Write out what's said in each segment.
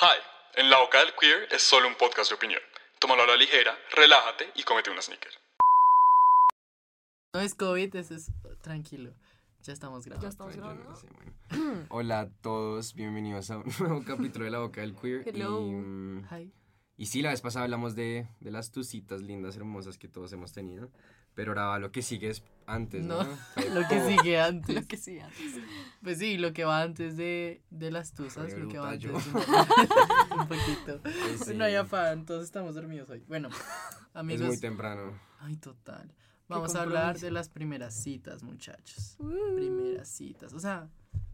Hi, en La Boca del Queer es solo un podcast de opinión. Tómalo a la ligera, relájate y cómete una sneaker. No es COVID, eso es tranquilo. Ya estamos grabando. Ya estamos grabando. sé, bueno. Hola a todos, bienvenidos a un nuevo capítulo de La Boca del Queer. Hello. Y, mm, Hi. y sí, la vez pasada hablamos de, de las tucitas lindas, hermosas que todos hemos tenido. Pero ahora lo que sigue es antes, ¿no? Lo que sigue antes. Lo que sí antes. Pues sí, lo que va antes de, de las tuzas, Fue lo que va antes. Un, un poquito. Pues sí, No hay afán, todos estamos dormidos hoy. Bueno, es amigos. muy temprano. Ay, total. Vamos a hablar de las primeras citas, muchachos. Uh. Primeras citas. O sea,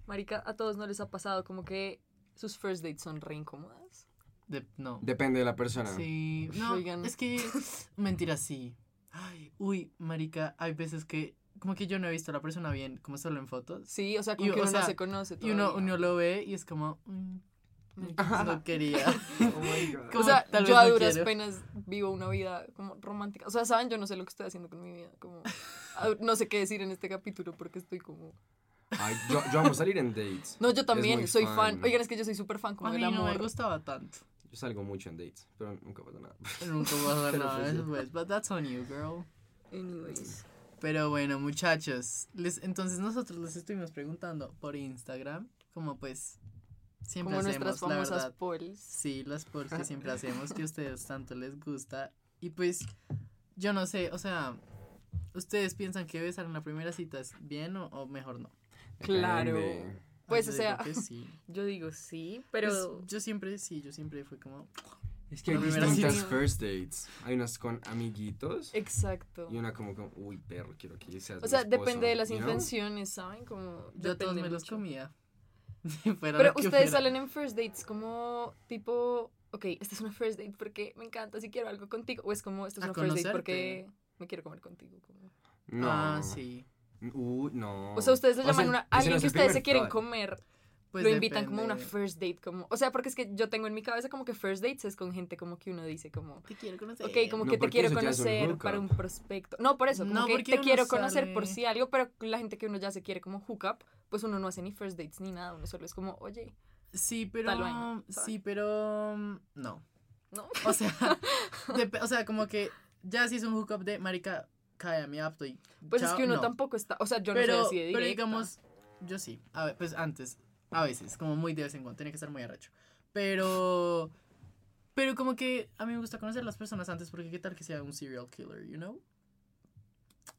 Marica, a todos no les ha pasado como que sus first dates son re incómodas. de, no. Depende de la persona. Sí, no, Oigan. es que, mentira, sí. Ay, uy, marica, hay veces que, como que yo no he visto a la persona bien, como solo en fotos. Sí, o sea, como Y, que o uno sea, no se conoce Y uno, uno lo ve y es como, mm, no quería. Oh my God. Como o sea, tal yo vez a no duras quiero. penas vivo una vida como romántica. O sea, saben, yo no sé lo que estoy haciendo con mi vida. Como, no sé qué decir en este capítulo porque estoy como... Ay, yo, yo amo salir en dates. No, yo también soy fan. fan. Oigan, es que yo soy súper fan como A del mí no me amor. gustaba tanto. Yo salgo mucho en dates, pero nunca pasa nada. Nunca Pero nada pues sí. después, but that's on you, girl. Anyways. Pero bueno, muchachos, les, entonces nosotros les estuvimos preguntando por Instagram, como pues siempre Como hacemos, nuestras la famosas verdad. polls. Sí, las polls que siempre hacemos, que a ustedes tanto les gusta. Y pues, yo no sé, o sea, ¿ustedes piensan que besar en la primera cita es bien o, o mejor no? Claro. Pues, o sea, sí. Yo digo sí, Pues, pero... yo siempre, sí, yo siempre fui como... Es que hay distintas first dates. Hay unas con amiguitos Exacto. y una como, como uy, perro, quiero que seas O mi sea, esposo", depende de las intenciones, ¿saben? Como Yo todos me los comía. Pero ustedes fuera. salen en first dates como tipo, ok, esta es una first date porque me encanta si quiero algo contigo. O es como, esta es A una first date porque me quiero comer contigo. como- No. Ah, sí. Uy, no. O sea, ustedes le O sea, llaman una, ese alguien que ustedes se quieren comer, Pues lo invitan como una first date. como O sea, porque es que yo tengo en mi cabeza como que first dates es con gente como que uno dice como... Te quiero conocer. Ok, como No, que te quiero un conocer para un prospecto. No, por eso, como No, que porque te quiero conocer por si algo, pero la gente que uno ya se quiere como hook up, pues uno no hace ni first dates ni nada, uno solo es como, oye, Sí, pero. Sí, pero. No. ¿no? O sea, o sea, como que ya si es un hookup de marica, cae mi apto y. Pues es chao, que uno no. tampoco está, o sea, yo no pero, soy así de pero digamos, yo sí. A ver, pues antes, a veces, como muy de vez en cuando, tenía que estar muy arrecho. Pero. Pero como que a mí me gusta conocer a las personas antes porque qué tal que sea un serial killer, you know?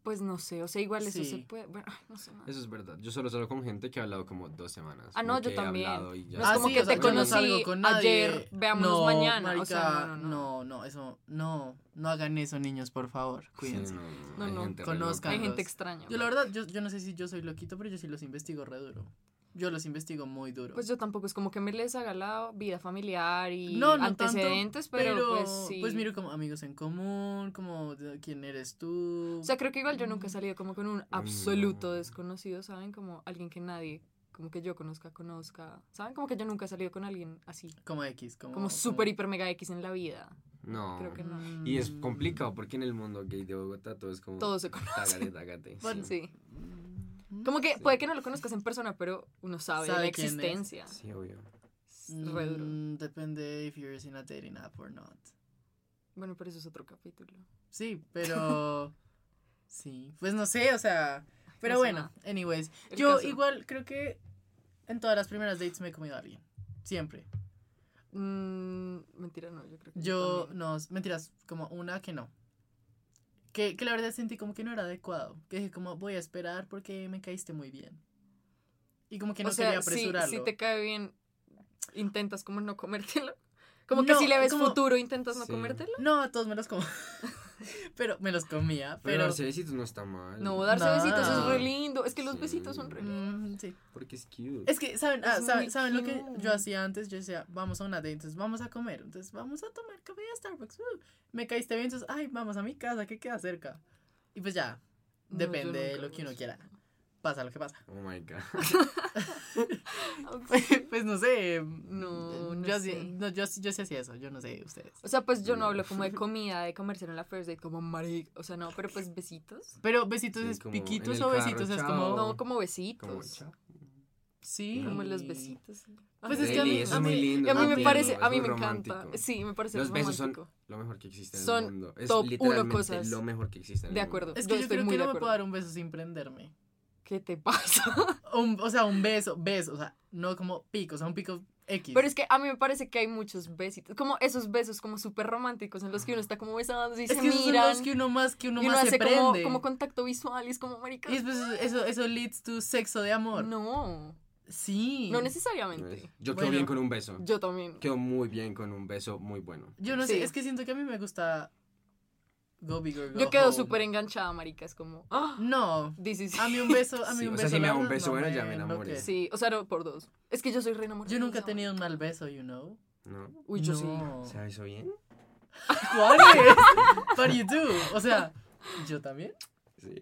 Pues no sé, o sea, igual eso Sí. se puede, bueno, no sé nada. Eso es verdad. Yo solo salgo con gente que ha hablado como dos semanas. Ah, no, yo que he también. hablado y ya. No es como que Ah, o sea, te no conocí salgo con nadie. ayer, veámonos No, mañana, o sea, marica, no, no, no. no, no, eso, no, no hagan eso, niños, por favor, Sí, cuídense. no, No, no, gente re conozcan. Hay gente extraña. Yo la verdad, yo, yo no sé si yo soy loquito, pero yo sí los investigo re duro. Yo los investigo muy duro. Pues yo tampoco, es como que me les haga la vida familiar y no, no tanto, antecedentes, pero, pues sí. Pues miro como amigos en común, como quién eres tú. O sea, creo que igual yo nunca he salido como con un absoluto no. desconocido, ¿saben? Como alguien que nadie, como que yo conozca, conozca. ¿Saben? Como que yo nunca he salido con alguien así. como X, como... Como súper, hiper, mega X en la vida. No. Creo que no. Y es Mm. complicado porque en el mundo gay de Bogotá todo es como. Todo se conoce. Tágate, tágate. Bueno, Sí. Mm. Como que Sí. puede que no lo conozcas en persona, pero uno sabe, la existencia. Sí, obvio. Re duro. Mm, depende if you're in a dating app or not. Bueno, pero eso es otro capítulo. Sí, pero... sí, pues no sé, o sea... Pero No bueno, nada. anyways. El yo caso. igual creo que en todas las primeras dates me he comido a alguien. Siempre. Mm, mentira, no, yo creo que Yo, no, mentiras, como una que no. Que, que la verdad sentí como que no era adecuado. Que dije como voy a esperar porque me caíste muy bien. Y como que no o sea, quería si, apresurarlo. si te cae bien, intentas como no comértelo. Como que si le ves como- futuro, intentas no Sí. comértelo. No, a todos me los como. pero me los comía. Pero Pero. darse besitos no está mal. No, darse No. besitos es re lindo. Es que los Sí. besitos son re lindos. Mm, sí. Porque es cute. Es que, ¿saben, ah, saben, ¿saben lo que yo hacía antes? Yo decía, vamos a una date, entonces vamos a comer. Entonces vamos a tomar café a Starbucks. uh, me caíste bien, entonces, ay, vamos a mi casa que queda cerca. Y pues ya, depende de lo que uno quiera. Pasa lo que pasa. Oh my god. pues no sé. No, no yo, sí- no, yo, sí- yo sí hacía eso, yo no sé ustedes. O sea, pues yo no No. hablo como de comida, de comerse en la first date, como maric. O sea, no, pero pues besitos. Pero besitos Sí, es piquitos o carro, besitos es chao. como. No, como besitos. Como. Sí. Como los besitos. Pues es que a mí- a es mí- a mí me parece, es a mí me encanta. Sí, me parece Los besos son lo mejor que existe en Son el mundo. Es top uno cosas. lo mejor que existe en el De acuerdo. Es que yo, estoy creo muy que de no me acuerdo. puedo dar un beso sin prenderme. ¿Qué te pasa? Un- o sea, un beso, beso, o sea, no como pico, o sea, un pico X. Pero es que a mí me parece que hay muchos besitos, como esos besos como súper románticos en los que uno está como besando y Es se que esos son miran. los que uno más, que uno y uno más se hace como, prende. como contacto visual y es como, marica. Y después eso, eso leads to sexo de amor. No, Sí. no necesariamente. Yo quedo Bueno. bien con un beso. Yo también. Quedo muy bien con un beso muy bueno. Yo no Sí. sé, es que siento que a mí me gusta Go Big or Go Yo quedo Home. súper enganchada, marica. Es como, ah, No. this is- A mí un beso, a mí Sí, un o sea, beso. si me da un beso no bueno, ya me enamoré. Sí, o sea, no, por dos. Es que yo soy re enamorada. Yo nunca he tenido un mal beso, you know. ¿No? Uy, yo sí. No. ¿Se hizo bien? ¿Cuál es? Do you do? O sea, yo también. Sí.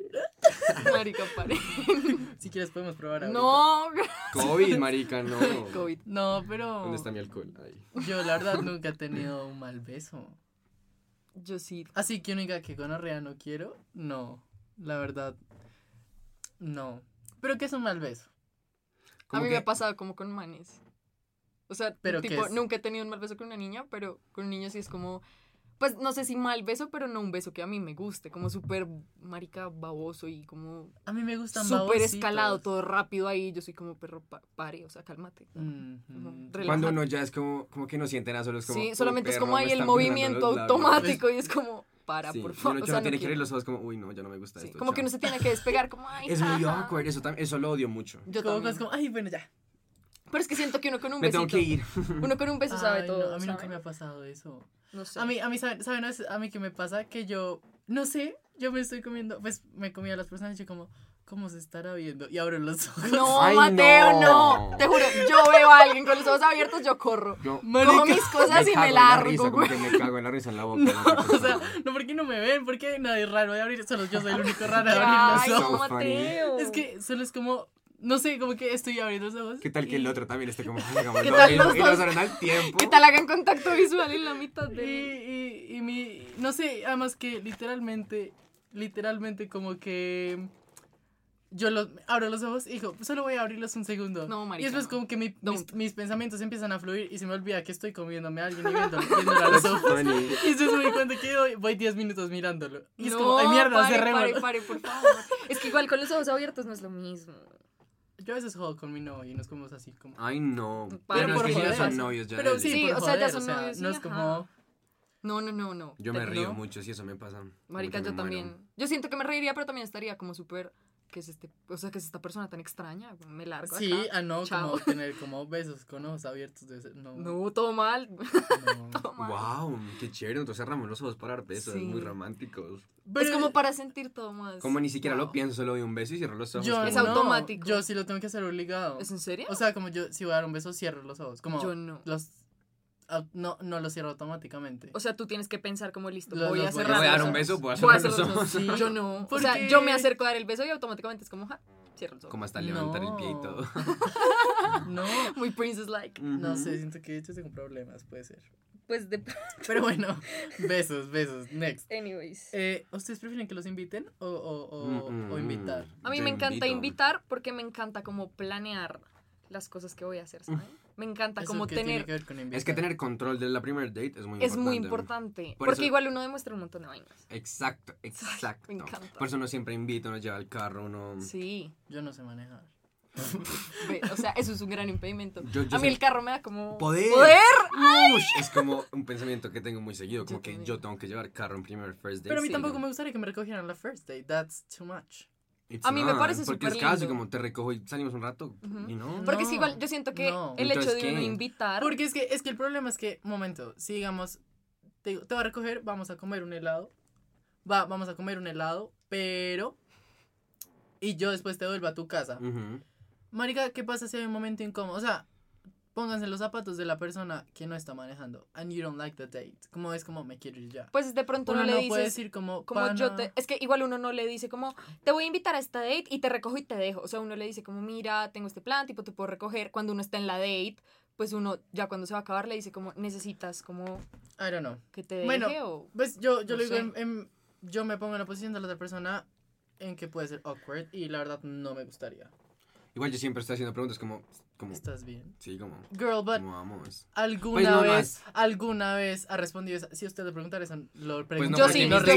Marica, pare. Si quieres podemos probar ahorita. No, COVID, marica, no. COVID. No, pero ¿Dónde está mi alcohol? Ahí. yo la verdad nunca he tenido un mal beso. Yo sí. Así que diga que gonorrea no quiero, no. La verdad, no. Pero que es un mal beso. A mí que- me ha pasado como con manes. O sea, ¿Pero qué tipo, nunca he tenido un mal beso con una niña, pero con un niño sí es como, pues no sé si mal beso, pero no un beso que a mí me guste, como súper marica baboso y como A mí me gustan súper escalado, todo rápido ahí. Yo soy como perro, pa- pare, o sea, cálmate. Mhm. Relájate. Cuando uno ya es como, como que no siente nada, solo es como. sí, "Uy, solamente es como ahí el movimiento los labios". automático y es como, para, Sí, por favor. uno O sea, no no tiene que abrir los ojos como, uy, no, ya no me gusta Sí, esto. como que chao". uno se tiene que despegar, como, ay, Es muy jaja". awkward, eso, eso lo odio mucho. Yo Como, también. es como, ay, bueno, ya. Pero es que siento que uno con un Me besito. tengo que ir. Uno con un beso sabe Ay, todo. no, a mí nunca ¿sabe? me ha pasado eso. No sé. A mí, a mí, ¿saben, ¿saben a mí qué me pasa? Que yo, no sé, yo me estoy comiendo, pues me comía a las personas y yo como, ¿cómo se estará viendo? Y abro los ojos. No, Ay, Mateo, no. no. Te juro, yo veo a alguien con los ojos abiertos, yo corro. Yo Cojo mis cosas y me en la largo, risa, como güey. que me cago en la risa en la boca. No, no sé o sea, no, porque no me ven, porque nadie es raro de abrir, solo yo soy el único raro de Ay, abrir los ojos. no, funny. Mateo. Es que solo es como, no sé, como que estoy abriendo los ojos. ¿Qué tal que el otro también esté como, hagamos ¿Qué dos tal y los lo- y lo al tiempo? ¿Qué tal hagan contacto visual en la mitad de.? y, y mi, no sé, además que literalmente, literalmente como que yo los, abro los ojos y digo, solo voy a abrirlos un segundo. No, marica, Y después no. como que mi- mis, Don't. mis pensamientos empiezan a fluir y se me olvida que estoy comiéndome a alguien y viéndolo a los ojos. Y después me doy cuenta que voy- voy 10 minutos mirándolo. Y es no, como, ay mierda, pare, cerrémoslo. pare, pare, por favor. Es que igual con los ojos abiertos no es lo mismo. Yo a veces juego con mi novio y nos comemos así como... Ay, no. Pero Pero es que no joder. son novios ya. Pero sí, Sí, por o sea, ya son o sea, novios, no es como... No, no, no, no. Yo me río ¿no? mucho si eso me pasa. Marica, yo también. muero. Yo siento que me reiría, pero también estaría como súper. ¿Qué es este? O sea, que es esta persona tan extraña? Me largo. Sí, acá. ah, no, Chao. como tener como besos con ojos abiertos. debe ser- no, No, todo mal. no. Todo mal. Wow, qué chévere. Entonces cerramos los ojos para dar besos. Sí. Muy románticos. Es como para sentir todo más. Como ni siquiera Wow. lo pienso, solo doy un beso y cierro los ojos. Yo como- Es no, automático. Yo sí lo tengo que hacer obligado. ¿Es en serio? O sea, como yo, si voy a dar un beso, cierro los ojos. Como Yo no. Los, no, no los cierro automáticamente. O sea, tú tienes que pensar como listo. Los- voy a los voy a cerrar. voy a dar los un beso, voy a cerrar los los ojos. ojos. Yo no. O sea, yo me acerco a dar el beso y automáticamente es como, ja, cierro los ojos. Como hasta levantar el pie y todo. No, Muy princess like. no sé, siento que yo tengo problemas, puede ser. Pues de. Pero bueno, besos, besos, next. Anyways. Eh, ¿Ustedes prefieren que los inviten o, o, o, Mm, o mm, invitar? A mí Yo me encanta invito. invitar porque me encanta como planear las cosas que voy a hacer, ¿saben? Me encanta ¿Eso como tiene tener... que ver con? Es que tener control de la primera date es muy importante. Es muy importante. Por porque eso- igual uno demuestra un montón de vainas. Exacto, exacto. me encanta. Por eso uno siempre invita, uno lleva el carro, uno... Sí. Yo no sé manejar. O sea, eso es un gran impedimento. Yo- yo a mí sé- el carro me da como... ¡Poder! ¡Poder! Ush, es como un pensamiento que tengo muy seguido, como Yo que también. yo tengo que llevar carro en primer first date. Pero a mí sí, tampoco no. me gustaría que me recogieran la first date. That's too much. It's A mí me parece Porque es súper casi lindo. como te recojo y salimos un rato, y no. Porque es igual, yo siento que no. el hecho Entonces, de invitar... Porque es que, es que el problema es que, momento, si digamos, te, digo, te voy a recoger, vamos a comer un helado. Va, vamos a comer un helado, pero. Y yo después te vuelvo a tu casa. Ujú. Marica, ¿qué pasa si hay un momento incómodo? O sea, pónganse los zapatos de la persona que no está manejando. And you don't like the date. Como es como me quiero ir ya. Pues de pronto Uno no le no dices... puede decir como. como "Pana". yo te es que igual uno no le dice como te voy a invitar a esta date y te recojo y te dejo o sea uno le dice como mira tengo este plan tipo te puedo recoger cuando uno está en la date pues uno ya cuando se va a acabar le dice como necesitas como I don't know. que te deje Bueno, o Pues yo, yo No lo digo en, en- Yo me pongo en la posición de la otra persona en que puede ser awkward y la verdad no me gustaría. Igual yo siempre estoy haciendo preguntas como, como ¿Estás bien? sí, como, Girl, but ¿cómo vamos? ¿alguna Pues no vez, alguna vez ha respondido esa? Si usted le preguntara eso, lo Pues pregunto. no, Yo sí, yo sí.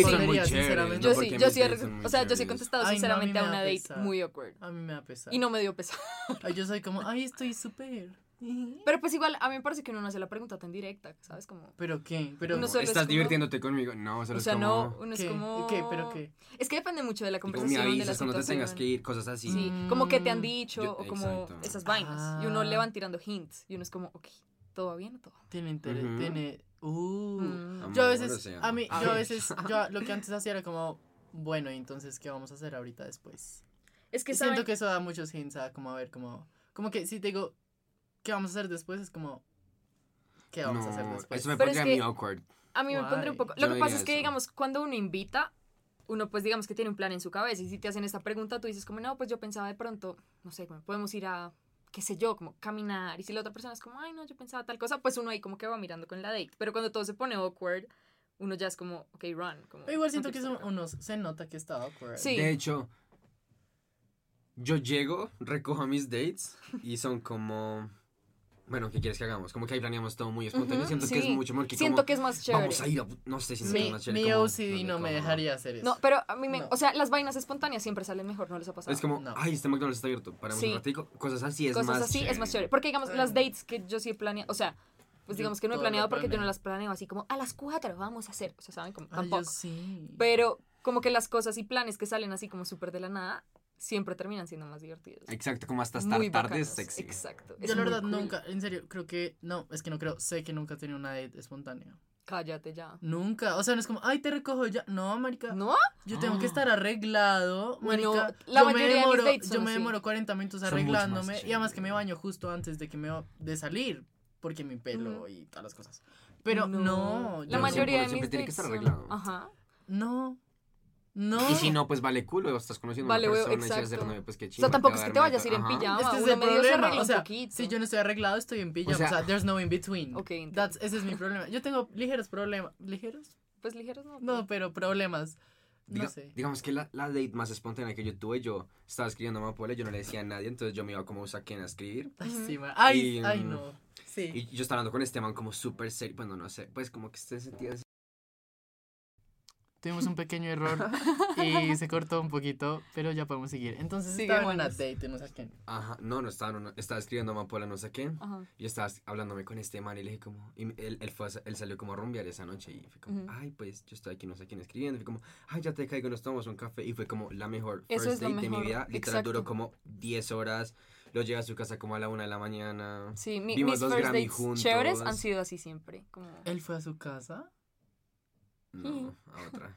sinceramente. Yo no sí, yo sí, he o sea, yo sí he contestado Ay, no, a mí sinceramente a, una date muy awkward. A mí me da pesar. Y no me dio pesar. Ay, yo soy como, ay, estoy súper. Pero pues igual, a mí me parece que uno no hace la pregunta tan directa, ¿sabes? Como... ¿Pero qué? ¿Pero Uno solo es ¿Estás como- divirtiéndote conmigo? No, solo O sea, es no, uno es como... ¿Qué? ¿Pero qué? Es que depende mucho de la y como me conversación, de la avisas cuando te situación. tengas que ir, cosas así. Sí, Mm. como que te han dicho Yo- o como exacto. esas vainas. Y uno Ah. le van tirando hints y uno es como, ok, ¿todo bien o todo? Tiene interés, Ujú. tiene... Uh. Mm. Yo a Amor, veces, sea. a mí, Ah. yo a veces, yo lo que antes hacía era como, bueno, y entonces, ¿qué vamos a hacer ahorita después? Es que Y siento saben... que eso da muchos hints a como a ver, como, como que si te digo, ¿qué vamos a hacer después? Es como, ¿qué vamos a hacer No, después? eso me Pero es pondría que- muy awkward. A mí me Why? pondría un poco... Yo Lo no que pasa es que, eso. digamos, cuando uno invita, uno pues digamos que tiene un plan en su cabeza y si te hacen esta pregunta, tú dices como, no, pues yo pensaba de pronto, no sé, podemos ir a, qué sé yo, como caminar. Y si la otra persona es como, ay, no, yo pensaba tal cosa, pues uno ahí como que va mirando con la date. Pero cuando todo se pone awkward, uno ya es como, ok, run. Como, igual siento no que quiero eso estar acá. uno se nota que está awkward. Sí. De hecho, yo llego, recojo a mis dates y son como... Bueno, ¿qué quieres que hagamos? Como que ahí planeamos todo muy espontáneo. Siento que es sí. mucho mejor que Siento como, que es más chévere. Vamos a ir a... No sé si Mi, es más chévere. mi OCD ¿dónde no me como? dejaría hacer eso. No, pero a mí me, No. o sea, las vainas espontáneas siempre salen mejor, ¿no les ha pasado? Es como, No. ay, este McDonald's está abierto. Paramos Sí. un ratico. Cosas así es cosas más así es más chévere. Porque digamos, las dates que yo sí he planeado, o sea, pues Yo digamos que no he planeado porque yo planeo. no las planeo así como a las cuatro vamos a hacer, o sea, saben como Ay, tampoco. yo sí. Pero como que las cosas y planes que salen así como súper de la nada siempre terminan siendo más divertidos. Exacto, como hasta estar Muy tarde es sexy. Exacto. Yo la verdad cool. nunca, en serio, creo que, no, es que no creo, sé que nunca he tenido una date espontánea. Cállate ya. Nunca, o sea, no es como, ay, te recojo ya. No, marica. ¿No? Yo tengo que estar arreglado, Bueno, marica. la yo me mayoría de mis demoro, dates son yo me demoro 40 minutos arreglándome y además que me baño justo antes de que me de salir, porque mi pelo Ujú. y todas las cosas. Pero no, La yo mayoría de siempre mis tiene que estar son- arreglado. Ajá. no. No. Y si no, pues vale culo, estás conociendo Vale, a una persona y si a exacto. hacer novio, pues qué O chido. sea, tampoco es que te vayas a ir en pijama. Este es el medio se problema. arregla O sea, si yo no estoy arreglado, estoy en pijama. O sea, sea- there's no in between. Ok, entiendo. That's, ese es mi problema. Yo tengo ligeros problemas. ¿Ligeros? Pues ligeros no. No, pero problemas. No Diga- sé. Digamos que la, la date más espontánea que yo tuve, yo estaba escribiendo amapola, yo no le decía a nadie, entonces yo me iba como a Usaquén a escribir. Ay, sí, ma- ay, Y, ay, mm, no. Sí. Y yo estaba hablando con este man como súper serio, bueno, no sé, pues como que se sentía así. Tuvimos un pequeño error y se cortó un poquito, pero ya podemos seguir. Entonces Sigue, estaba en una date, no sé quién. Ajá, no, no estaba, no, estaba escribiendo amapola, no sé qué. Ajá. Y estaba hablándome con este man y le dije como, y él, él, fue a- él salió como a rumbear esa noche y fue como, Ujú. ay, pues yo estoy aquí, no sé quién escribiendo. Y fue como, ay, ya te caigo, nos tomamos un café. Y fue como la mejor Eso first date de mi mejor, vida. Literal duró como 10 horas. Lo llegué a su casa como a la una de la mañana. Sí, mi- Vimos mis los first Grammy dates juntos. chéveres han sido así siempre. Como... ¿Él fue a su casa? No, a otra.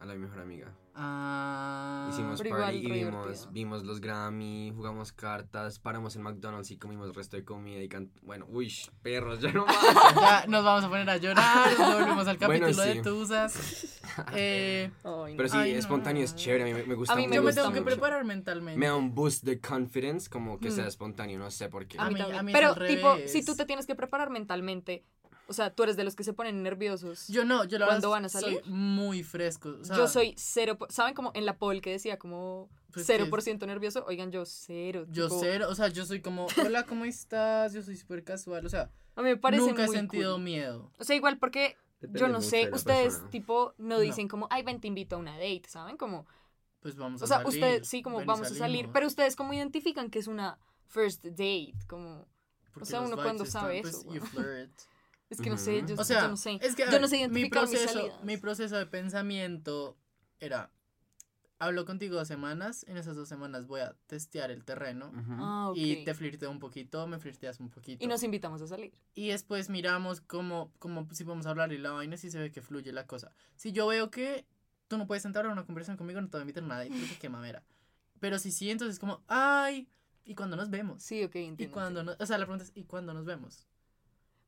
A la mi mejor amiga. Ah. Hicimos party y vimos, vimos los Grammy, jugamos cartas, paramos en McDonald's y comimos resto de comida y. Bueno, uy, perros, ya no más. Ya nos vamos a poner a llorar, nos volvemos al Bueno, capítulo de sí. Tusas. Eh, Pero sí, Ay, no. espontáneo es chévere, a mí me, me gusta A mí me yo me gusta tengo que preparar mentalmente. Me da un boost de confidence como que sea Mm. espontáneo, no sé por qué. A mí, a mí Pero, tipo, si tú te tienes que preparar mentalmente, o sea, tú eres de los que se ponen nerviosos. Yo no, yo la ¿Cuándo verdad van a salir? soy muy fresco. o sea, yo soy cero, ¿saben como en la poll que decía como Pues, 0% nervioso? Oigan, yo cero. Yo tipo, cero, o sea, yo soy como, hola, ¿cómo estás? Yo soy súper casual, o sea, A mí me parece nunca he sentido cool. miedo. O sea, igual porque Depende yo no sé, ustedes persona. tipo no No. dicen como, ay, ven, te invito a una date, ¿saben? Como, Pues vamos a o sea, salir. ustedes sí, como vamos a salir, pero ustedes como identifican que es una first date, como, Porque sea, uno cuando están, sabe pues, eso, you flirt. es que no sé, yo, O sea, yo no sé. es que yo no sé mi mis proceso, mi proceso de pensamiento era, hablo contigo dos semanas, en esas dos semanas voy a testear el terreno Ujú. Ah, ok. y te flirteo un poquito, me flirteas un poquito. Y nos invitamos a salir. Y después miramos cómo, cómo si podemos hablar y la vaina si se ve que fluye la cosa. Si yo veo que tú no puedes entrar a una conversación conmigo, no te voy a invitar nada y porque qué mamera. Pero si sí, entonces como, ay, ¿y cuando nos vemos? Sí, ok, ¿Y entiendo. cuando no, o sea, la pregunta es, ¿y cuándo nos vemos?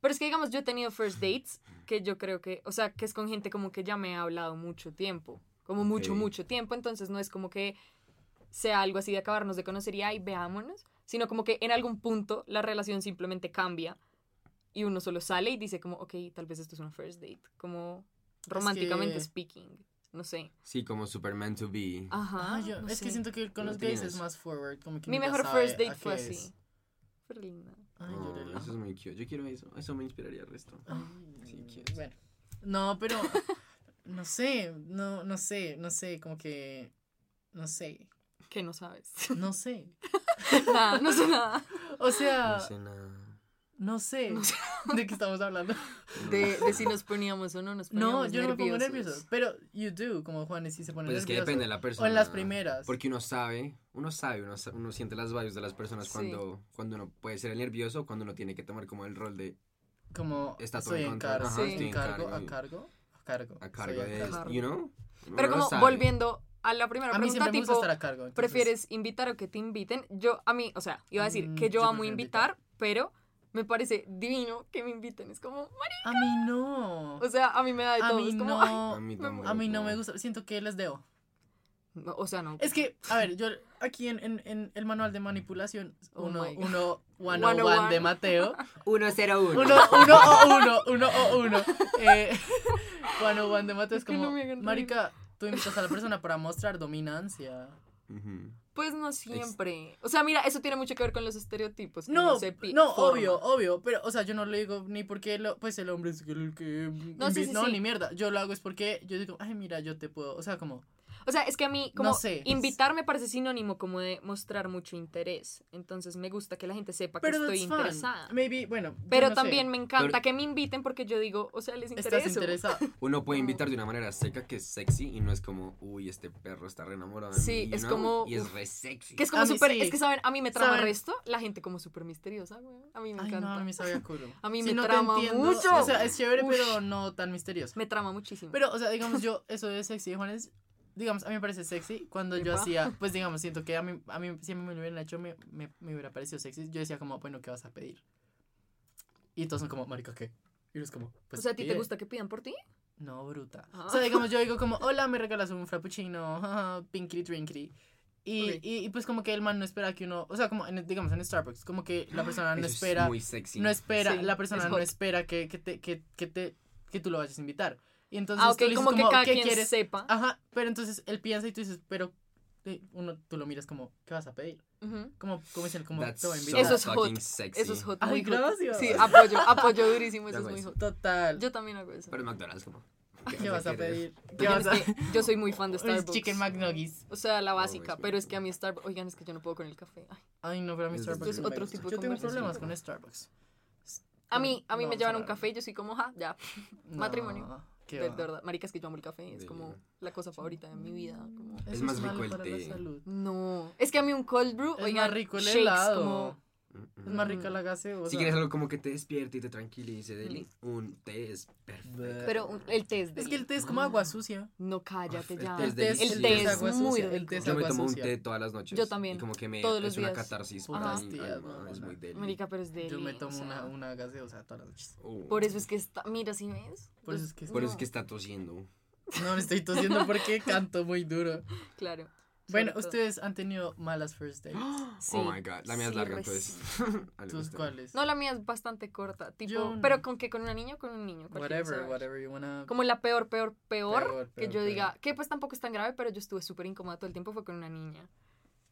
Pero es que, digamos, yo he tenido first dates que yo creo que, o sea, que es con gente como que ya me ha hablado mucho tiempo. Como mucho, Ok. mucho tiempo. Entonces no es como que sea algo así de acabarnos de conocer y, ay, veámonos. Sino como que en algún punto la relación simplemente cambia y uno solo sale y dice como, ok, tal vez esto es una first date. Como románticamente que- speaking. no sé. Sí, como super meant to be. Ajá. Ah, yo- no es que sé. siento que con los gays es más forward. Como que Mi mejor first date a fue así. es. Fue linda. Ay, Oh, eso es muy cute. Yo quiero eso. Eso me inspiraría el resto. Ay, Sí, cute. bueno. No, pero no sé, no, no sé, no sé, como que no sé, Que no sabes. no sé. nada, no sé nada. O sea, No sé nada. No sé de qué estamos hablando. De, de si nos poníamos o no nos poníamos No, yo no me pongo nerviosos. nervioso, pero you do, como Juanes sí se pone Pues es que nervioso. depende de la persona. O en las primeras. Porque uno sabe, uno sabe, uno, siente las vibes de las personas Sí. cuando, cuando uno puede ser el nervioso, cuando uno tiene que tomar como el rol de como Está todo estoy en cargo, Ajá, estoy en cargo, a cargo, a cargo, a cargo soy de, cargo. you know. Pero Uno como sabe. volviendo a la primera A mí pregunta, tipo, estar a cargo. entonces- ¿prefieres invitar o que te inviten? Yo, a mí, o sea, iba a decir Mm, que yo, yo amo invitar, pero me parece divino que me inviten. Es como, "Mari", A mí no. o sea, a mí me da de a todo. mí es como, no. "Ay". A mí me-. A mí no me gusta, siento que les debo. No, o sea, no. Es que, a ver, yo aquí en, en, en el manual de manipulación, Oh uno, my God. uno, 101 101. de Mateo, 101. uno, uno o uno, uno o uno, eh, 101 de Mateo es como, no marica, tú invitas a la persona para mostrar dominancia. Pues no siempre. O sea, mira, eso tiene mucho que ver con los estereotipos. que No, se no, forma. obvio, obvio, pero, o sea, yo no lo digo ni porque, lo, pues, el hombre es el que, No, sí, no, sí. ni mierda, yo lo hago es porque yo digo, ay, mira, yo te puedo, o sea, como, O sea, es que a mí, como No sé. invitar me parece sinónimo como de mostrar mucho interés. Entonces me gusta que la gente sepa que estoy fun. interesada. Maybe, bueno, Pero no sé. también me encanta Pero- que me inviten porque yo digo, o sea, les Estás intereso. interesado. Uno puede invitar de una manera seca que es sexy y no es como, uy, este perro está re enamorado. de Sí, mí", es como, Y es re sexy. Que es como súper, sí. es que saben, a mí me trama ¿Saben? resto la gente como súper misteriosa, güey. A mí me Ay, encanta. no, a mí sabía culo. A mí me no trama mucho. O sea, es chévere, Ush. pero no tan misterioso. Me trama muchísimo. Pero, o sea, digamos, yo, eso de sexy, Juanes, digamos, a mí me parece sexy cuando yo hacía, pues, digamos, siento que a mí, a mí si a mí me lo hubieran hecho, me, me, me hubiera parecido sexy. Yo decía como, bueno, ¿qué vas a pedir? Y todos son como, marica, ¿qué? Y es como, pues, o sea, ¿a ti te gusta que pidan por ti? No, bruta. Ah. O sea, digamos, yo digo como, hola, me regalas un frappuccino, pinkly drinkly. Y, Ok. y, y, pues como que el man no espera que uno, o sea, como en, digamos en Starbucks, como que la persona no Eso es espera, muy sexy. no espera, Sí, la persona es no espera que, que te, que, que te, que tú lo vayas a invitar. Y entonces Ah, tú ok, le dices como que cada ¿qué quien quieres? sepa. Ajá, pero entonces él piensa y tú dices, pero eh, uno, tú lo miras como, ¿qué vas a pedir? Ujú. Como, como dicen, como That's te voy a so invitar. Eso es hot. sexy. Eso es hot. Ay, muy hot. gracias. Sí, apoyo, apoyo durísimo, eso es muy hot. Total. Yo también hago eso. Pero en McDonald's, como. ¿Qué vas a pedir? ¿Qué vas a es que yo soy muy fan de Starbucks. Chicken McNuggets. O sea, la básica, es pero es que a mí Starbucks, oigan, es que yo no puedo con el café. Ay. Ay, no, pero a mí Es Starbucks otro no me tipo de Yo tengo problemas con Starbucks. A mí, a mí No, me llevan a un café y yo soy como, ja, ya. Matrimonio. No, De, de verdad, marica, es que yo amo el café, es De- como la cosa favorita de mi vida. Como... Eso Es más rico el té. No, es que a mí un cold brew, Es oigan, más rico el shakes helado. como... Mm, Es mm. más rica la gaseosa. Si quieres algo como que te despierte y te tranquilice, Deli, un té es perfecto. Pero un- el té es Es que el té es como agua sucia. No, cállate ya. El té es. El té es agua muy sucia. rico. El té es Yo me tomo un té todas las noches. Yo también, Y como que me todos los es una días. catarsis Es muy deli. Marica, pero es de Yo me tomo una, una gaseosa todas las noches. Uh, Por eso es que está, mira, si ves? Por eso es que Por eso no, es que está tosiendo. No, me estoy tosiendo porque canto muy duro. Claro. Bueno, todo. ustedes han tenido malas first dates. Sí, oh my god, la mía es sí, larga, re entonces. ¿Tus cuáles? No, la mía es bastante corta, tipo, Yo no. pero con que con una niña o con un niño. Whatever, sabe. whatever you wanna. Como la peor, peor, peor, Peor, que peor, yo diga, peor. que pues tampoco es tan grave, pero yo estuve súper incómoda todo el tiempo, fue con una niña.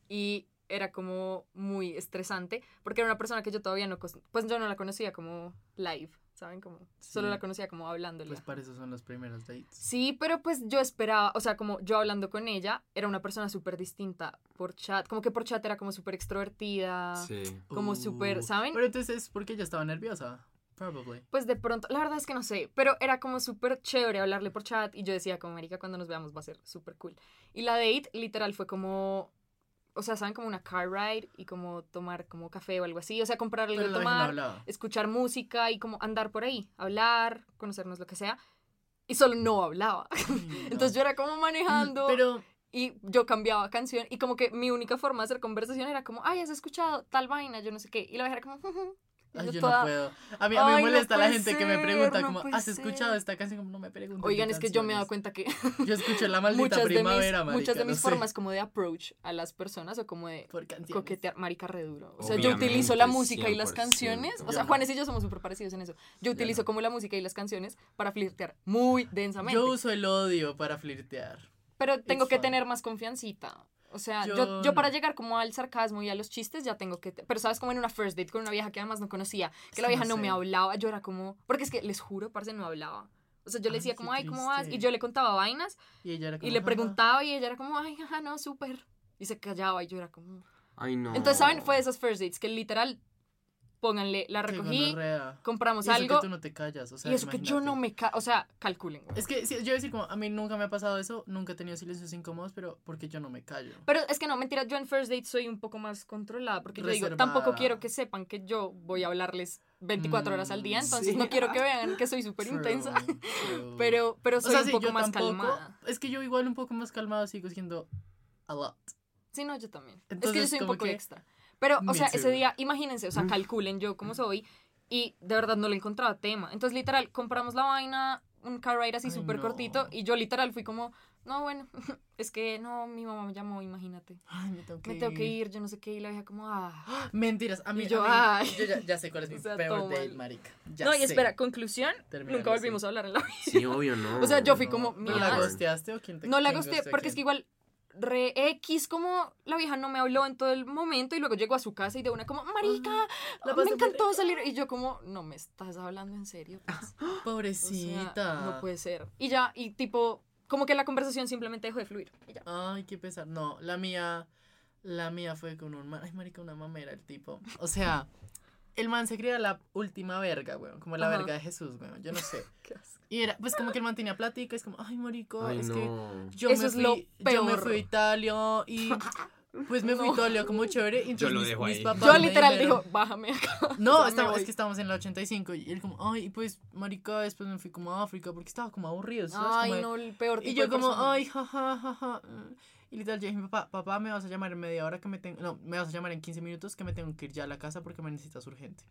Y era como muy estresante, porque era una persona que yo todavía no, pues yo no la conocía como live, ¿saben? Como, solo la conocía como hablándole. Pues para eso son los primeros dates. Sí, pero pues yo esperaba, o sea, como yo hablando con ella, era una persona súper distinta por chat, como que por chat era como súper extrovertida, Sí. como súper, Uh, ¿saben? Pero entonces es porque ella estaba nerviosa. Probably. Pues de pronto, la verdad es que no sé, pero era como súper chévere hablarle por chat y yo decía como, América, cuando nos veamos va a ser súper cool. Y la date literal fue como, o sea, ¿saben? Como una car ride y como tomar como café o algo así, o sea, comprar algo no tomar, escuchar música y como andar por ahí, hablar, conocernos lo que sea. Y solo no hablaba. No. Entonces yo era como manejando Pero y yo cambiaba canción y como que mi única forma de hacer conversación era como, ay, has escuchado tal vaina, yo no sé qué. Y la vieja era como. Ay, yo yo toda- no puedo. A mí, a mí Ay, me no molesta la gente que me ser, pregunta no como, ¿has ser". escuchado esta canción? Como no me preguntan. Oigan, es que yo me he dado cuenta que Yo escucho la maldita muchas de mis, primavera, marica, muchas de no mis sé, formas como de approach a las personas o como de coquetear, marica re duro. O sea, yo Obviamente, utilizo la música y las 100%. canciones. O Yo sea. Juanes y yo somos súper parecidos en eso. Yo utilizo como la música y las canciones para flirtear muy densamente. Yo uso el odio para flirtear. pero tengo it's que fun. tener más confiancita. O sea, yo, Yo yo, para llegar como al sarcasmo y a los chistes ya tengo que... Pero sabes, como en una first date con una vieja que además no conocía, que que la vieja no no, me hablaba, yo era como... Porque es que les juro, parce, no hablaba. O sea, yo le decía como, ay, ¿cómo vas? Y yo le contaba vainas Y ella era como, y le preguntaba y ella era como, ay, ajá, no, súper. Y se callaba y yo era como... Ay, no. Entonces, ¿saben? Fue de esas first dates que literal, pónganle, la recogí, compramos Y eso algo que tú no te callas, o sea, y eso que yo imagínate. no me... ca- O sea, calculen. güey. Es que sí, yo iba a decir como, a mí nunca me ha pasado eso, nunca he tenido silencios incómodos, pero porque yo no me callo. Pero es que no, mentira, yo en first date soy un poco más controlada porque yo digo, Reservada. tampoco quiero que sepan que yo voy a hablarles 24 horas al día, Mm, entonces sí. no quiero que vean que soy súper intensa. true. Pero, pero O soy sea, un poco más tampoco, calmada. Es que yo igual un poco más calmado sigo siendo a lot. Sí, no, yo también. es que yo Entonces, soy un poco que- extra. Pero, o sea, ese día, imagínense, o sea, calculen yo cómo soy y de verdad no le encontraba tema. Entonces, literal, compramos la vaina, un car ride así súper no. cortito y yo literal fui como, no, bueno, es que no, mi mamá me llamó, imagínate. Ay, me tengo que, Me tengo que ir, yo no sé qué, y la vieja como, ah. Mentiras, a mí, Y yo, a mí- ay. yo ya, ya sé cuál es mi O sea, peor date, marica. Ya no, y sé. espera, conclusión, Terminarlo nunca volvimos así. a hablar en la vida. Sí, obvio, no. O sea, yo fui No, como, ¿Pero mira, la gosteaste o quién te No la a porque es que igual re X como la vieja no me habló en todo el momento y luego llegó a su casa y de una como, marica, la me encantó rico". salir y yo como, no me estás hablando en serio. pues". O sea, Pobrecita. no puede ser. Y ya, y tipo, como que la conversación simplemente dejó de fluir. Y ya. Ay, qué pesar. No, la mía. La mía fue con un. Ay, marica, una mamera el tipo. O sea, el man se creía la última verga, weón. Como la Ajá. verga de Jesús, weón. Yo no sé. Y era, pues como que el man tenía platica. Es como, ay, marico, Ay, es que no. yo Eso me es fui, lo yo me peor. fui a Italia y. Pues me fui a. Italia como chévere. Y entonces lo mis, dejo mis ahí. papás Yo literal dijo, bájame acá. No, estamos, es que estábamos en la 85 y él como, ay, y pues, marica, después me fui como a África porque estaba como aburrido, ¿sabes? Ay, Como no, el peor Y tipo yo de como, persona. ay, jaja, jaja. Y literal, yo dije, papá, papá, me vas a llamar en media hora que me tengo, no, me vas a llamar en 15 minutos que me tengo que ir ya a la casa porque me necesitas urgente.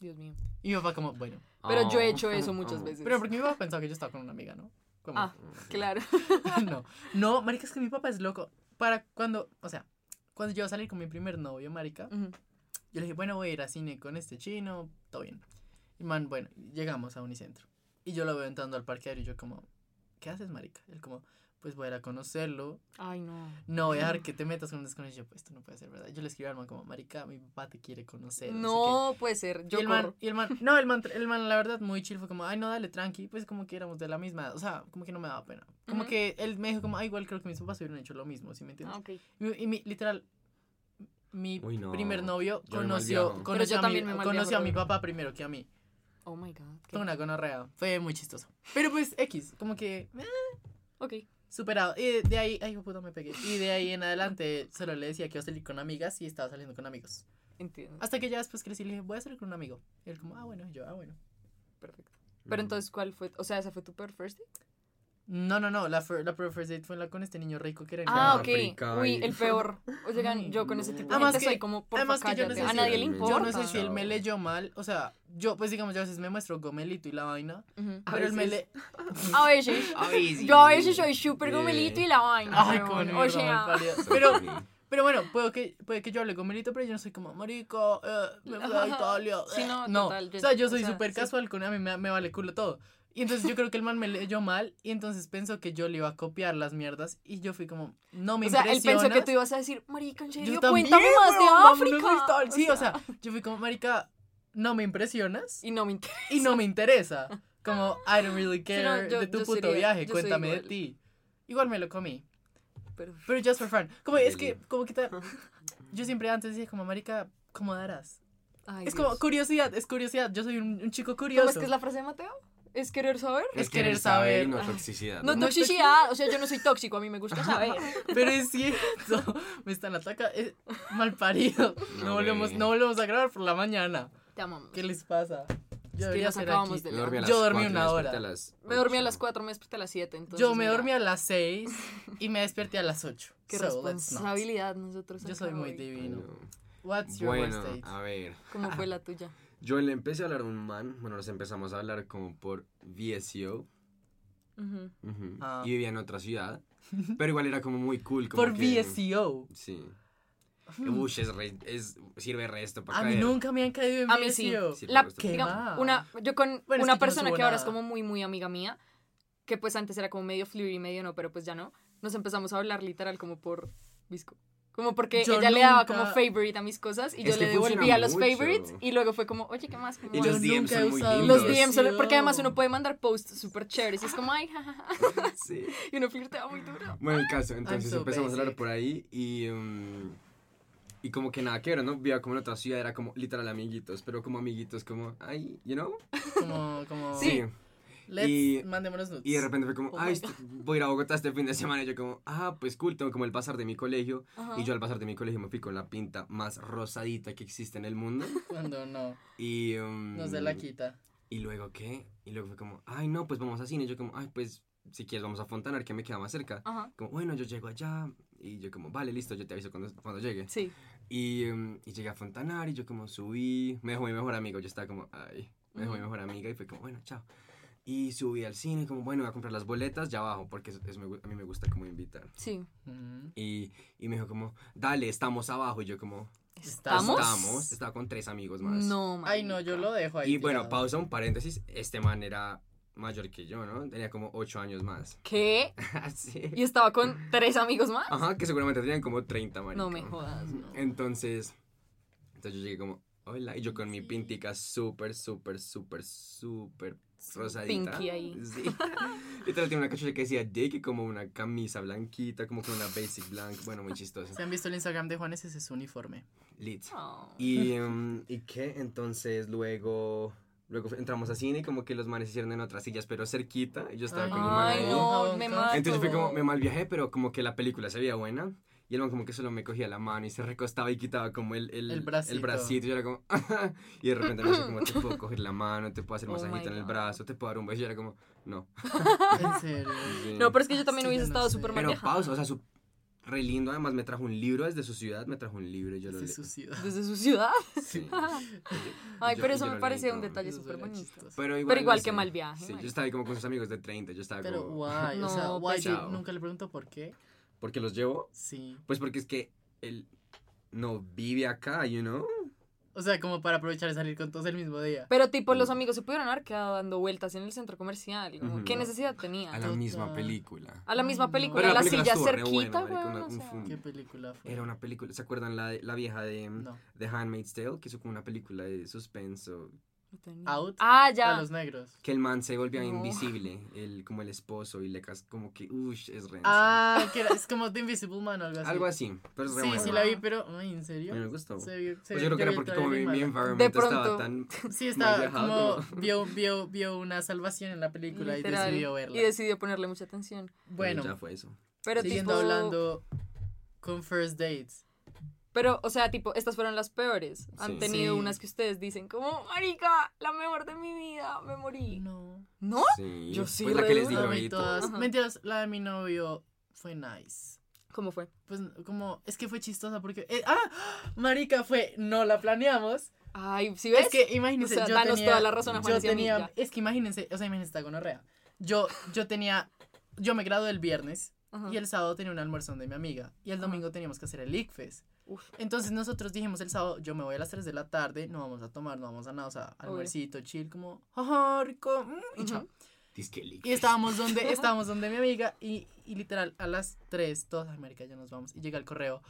Dios mío. Y mi papá como, bueno, Pero yo he Oh, hecho eso muchas oh. veces. pero porque mi papá pensaba que yo estaba con una amiga, ¿no? Como, Ah, claro. no, no, marica, es que mi papá es loco. Para cuando, o sea, cuando yo iba a salir con mi primer novio, marica, Ujú. yo le dije, bueno, voy a ir a cine con este chino, todo bien. Y man, bueno, llegamos a Unicentro. Y yo lo veo entrando al parqueadero y yo como, ¿qué haces, marica? Él como, pues voy a ir a conocerlo. Ay, no. No voy a dejar que te metas con un desconocido. Pues esto no puede ser verdad. Yo le escribí al man como, marica, mi papá te quiere conocer. no sé puede ser. qué". Yo y el man, y el man, no, el man, el man, la verdad, muy chill, fue como, ay, no, dale, tranqui, pues como que éramos de la misma, o sea, como que no me daba pena. Como que él me dijo como, ay, igual creo que mis papás hubieran hecho lo mismo, ¿sí me entiendes? Ah, ok. Y, y mi, literal, mi Uy, no. primer novio Yo conoció, conoció, a, mi, conoció a mi papá primero que a mí. Oh my god. Fue una gonorrea. Fue muy chistoso. Pero pues, X, como que eh, Ok. Superado. Y de ahí, ay, puta, me pegué. Y de ahí en adelante solo le decía que iba a salir con amigas y estaba saliendo con amigos. Entiendo. Hasta que ya después crecí y le dije, voy a salir con un amigo. Y él como, ah, bueno, y yo, ah, bueno. Perfecto. Pero Mm. entonces, ¿cuál fue? O sea, ¿esa fue tu peor first date? No, no, no, la, fir- la first date fue la con este niño rico que era en Ah, Ah, ok. Uy, el peor. Oigan, yo con ese tipo de Además gente que- soy como, por además que yo no sé A si- nadie le importa. Yo no sé si él me leyó mal, o sea, yo, pues digamos, yo a veces me muestro gomelito y la vaina, Ujú. pero él me le... A veces. Ay, sí. Yo a veces soy súper Eh. gomelito y la vaina. Ay, con O sea. Pero, pero bueno, puedo que, puede que yo hable gomelito, pero yo no soy como, marico, eh, me fui a Italia. Sí, no, no, total, yo- o sea, yo o soy sea, súper sí. casual con a mí me, me vale culo todo. Y entonces yo creo que el man me leyó mal y entonces pensó que yo le iba a copiar las mierdas y yo fui como, no me o sea, él impresionas. pensó que tú ibas a decir, marica, en serio, Yo también, cuéntame más de África. Sí, o sea, yo fui como, marica, no me impresionas Y no me interesa. y no me interesa. Como, I don't really care no, yo- de tu puto sería- viaje, cuéntame de ti. Igual me lo comí. Pero- Pero just for fun. Como, es que, como que yo siempre antes decía como, marica, ¿cómo darás? Ay, es Dios. como curiosidad, es curiosidad. Yo soy un, un chico ¿Cómo curioso. es que es la frase de Mateo? ¿Es querer saber? es querer saber. no toxicidad. No, No es toxicidad, o sea, yo no soy tóxico, a mí me gusta saber. Pero es cierto. Me están atacando. Es mal parido. No, No, volvemos, no volvemos a grabar por la mañana. Te amamos. ¿Qué les pasa? Yo que debería nos ser acabamos aquí. de Yo dormí a Yo las dormí cuatro, una hora. Me dormí a las 4, me desperté a las 7. Entonces, Yo me mira, dormí a las 6 y me desperté a las 8. Qué so responsabilidad nosotros. Yo soy muy hoy. divino. No. What's your Bueno, worst date? a ver. ¿Cómo fue la tuya? Yo le empecé a hablar a un man, bueno, nos empezamos a hablar como por VSO. Ah. Y vivía en otra ciudad. Pero igual era como muy cool. Como Por que- VSO. Sí. Ush, es, re- es sirve resto para A mí nunca me han caído en A mí sí. Sí, La- me gusta. ¿Qué digamos, una, yo con Bueno, una que yo no persona que ahora es como muy, muy amiga mía, que pues antes era como medio fluir y medio no, pero pues ya no, nos empezamos a hablar literal como por visco. Como porque Yo ella le daba como favorite a mis cosas y Es yo le devolvía los mucho. favorites y luego fue como, oye, ¿qué más? Como, Y los DMs son muy lindos. los DMs, son- porque además uno puede mandar posts súper chéveres y es como, ay, jajaja, Sí. y uno flirtea muy duro. Bueno, el caso, entonces so empezamos a hablar por ahí y. mm, y como que nada que ver, ¿no? Vivía como en otra ciudad, era como literal amiguitos, pero como amiguitos, como, ay, you know? Como, como. Sí. Let's, Y- mandémonos nudes. Y de repente fue como, Oh ay, voy a ir a Bogotá este fin de semana. Y yo como, ah, pues cool, tengo como el bazar de mi colegio. Ajá. Y yo al bazar de mi colegio me fui con la pinta más rosadita que existe en el mundo. Cuando no, Y... mm, no se la quita. Y luego, ¿qué? Y luego fue como, ay, no, pues vamos a cine. Y yo como, ay, pues, si quieres vamos a Fontanar, que me queda más cerca. Ajá, Como, bueno, yo llego allá. Y yo como, vale, listo, yo te aviso cuando, cuando llegue. sí. Y, mm, y llegué a Fontanar y yo como subí, me dejó mi mejor amigo, yo estaba como, ay, me dejó mi mejor amiga y fue como, bueno, chao. Y subí al cine, como, bueno, voy a comprar las boletas ya abajo, porque me gu- a mí me gusta como invitar. Sí. Mm. Y, y me dijo como, dale, estamos abajo. Y yo como, ¿Estamos? estamos, estaba con tres amigos más. No, Ay, no, yo lo dejo ahí. Y bueno, tirado. pausa, un paréntesis, este man era mayor que yo, ¿no? Tenía como ocho años más. ¿Qué? Así. ¿Y estaba con tres amigos más? Ajá, que seguramente tenían como 30, marica. No me jodas, no. Entonces, entonces yo llegué como, hola, y yo con mi pintica súper, súper, súper, súper rosadita. Pinky ahí. Sí. Literal tiene una cachucha que decía Dick y como una camisa blanquita, como con una basic blanca, bueno, muy chistoso. ¿Se han visto el Instagram de Juanes? Ese es su uniforme. Lit. Oh. Y, em, ¿y qué? Entonces luego, luego entramos a cine y como que los manes hicieron en otras sillas, pero cerquita, y yo estaba Ay, con mi man Ay, ahí. no, me. Entonces fue como, me mal viajé, pero como que la película se veía buena. Y el man como que solo me cogía la mano y se recostaba y quitaba como el, el, El bracito. bracito. Y yo era como, y de repente me dice como, te puedo coger la mano, te puedo hacer Oh masajito my en el brazo, te puedo dar un beso. Y yo era como, no. En serio. Sí. No, pero es que yo también Sí, hubiese yo no estado súper mal Pero pausa, o sea, su re lindo. Además me trajo un libro desde su ciudad, me trajo un libro y yo lo leí. es su ciudad. Desde su ciudad. Sí. Ay, Yo- pero eso yo me lo parece leí un detalle súper bonito. Pero igual, Pero igual no que sé. mal viaje, Sí, yo marica. estaba ahí como con sus amigos de 30, yo estaba Pero como... guay, o sea, No, guay, yo pesado. nunca le pregunto por qué. ¿Por qué los llevo? Sí. Pues porque es que él no vive acá, you know? O sea, como para aprovechar de salir con todos el mismo día. Pero tipo, los amigos se pudieron haber quedado dando vueltas en el centro comercial. como. ¿Qué necesidad tenía? A la Total. misma película. A la misma No. película, Pero la la, película silla cerquita, weón, una- o sea. ¿Qué película fue? Era una película, ¿se acuerdan la, de- la vieja de No. The Handmaid's Tale? Que hizo como una película de suspenso. No tenía. Out. Ah, A ya. los negros. Que el man se volvía No. invisible, el, como el esposo, y le cas como que, uff, es re Ah, que era, es como The Invisible Man o algo así. Algo así, pero es re Sí, buena. sí la vi, pero, ay, ¿en serio? A mí me gustó. Se vio- se- Pues yo creo que era porque como mi, mi environment estaba pronto. tan... Sí, estaba viajado, como, vio, vio, vio una salvación en la película Literal. y decidió verla. Y decidió ponerle mucha atención. bueno, Ya fue eso. Pero siguiendo tipo, hablando con First Dates. Pero, o sea, tipo, estas fueron las peores. Han Sí. tenido Sí. unas que ustedes dicen como, marica, la mejor de mi vida, me morí. No. ¿No? Sí. Yo sí, Pues la que les A todas. Ajá. Mentiras, la de mi novio fue nice. ¿Cómo fue? Pues como, es que fue chistosa porque. eh, ¡Ah! Marica, fue. No la planeamos. Ay, ¿sí ves? Es que imagínense. O sea, yo danos tenía, toda la razón a Yo ya. Es que imagínense, o sea, imagínense esta gonorrea. Yo, yo tenía. Yo me gradué el viernes Ajá. y el sábado tenía un almuerzo donde mi amiga. Y el Ajá. domingo teníamos que hacer el ICFES. Uf. Entonces nosotros dijimos el sábado, yo me voy a las 3 de la tarde, no vamos a tomar, no vamos a nada, o sea, almuercito, chill, como, rico, mm, y chao. Y estábamos donde, estábamos donde mi amiga y, y literal a las 3, todas, ay, marica, ya nos vamos. Y llega el correo.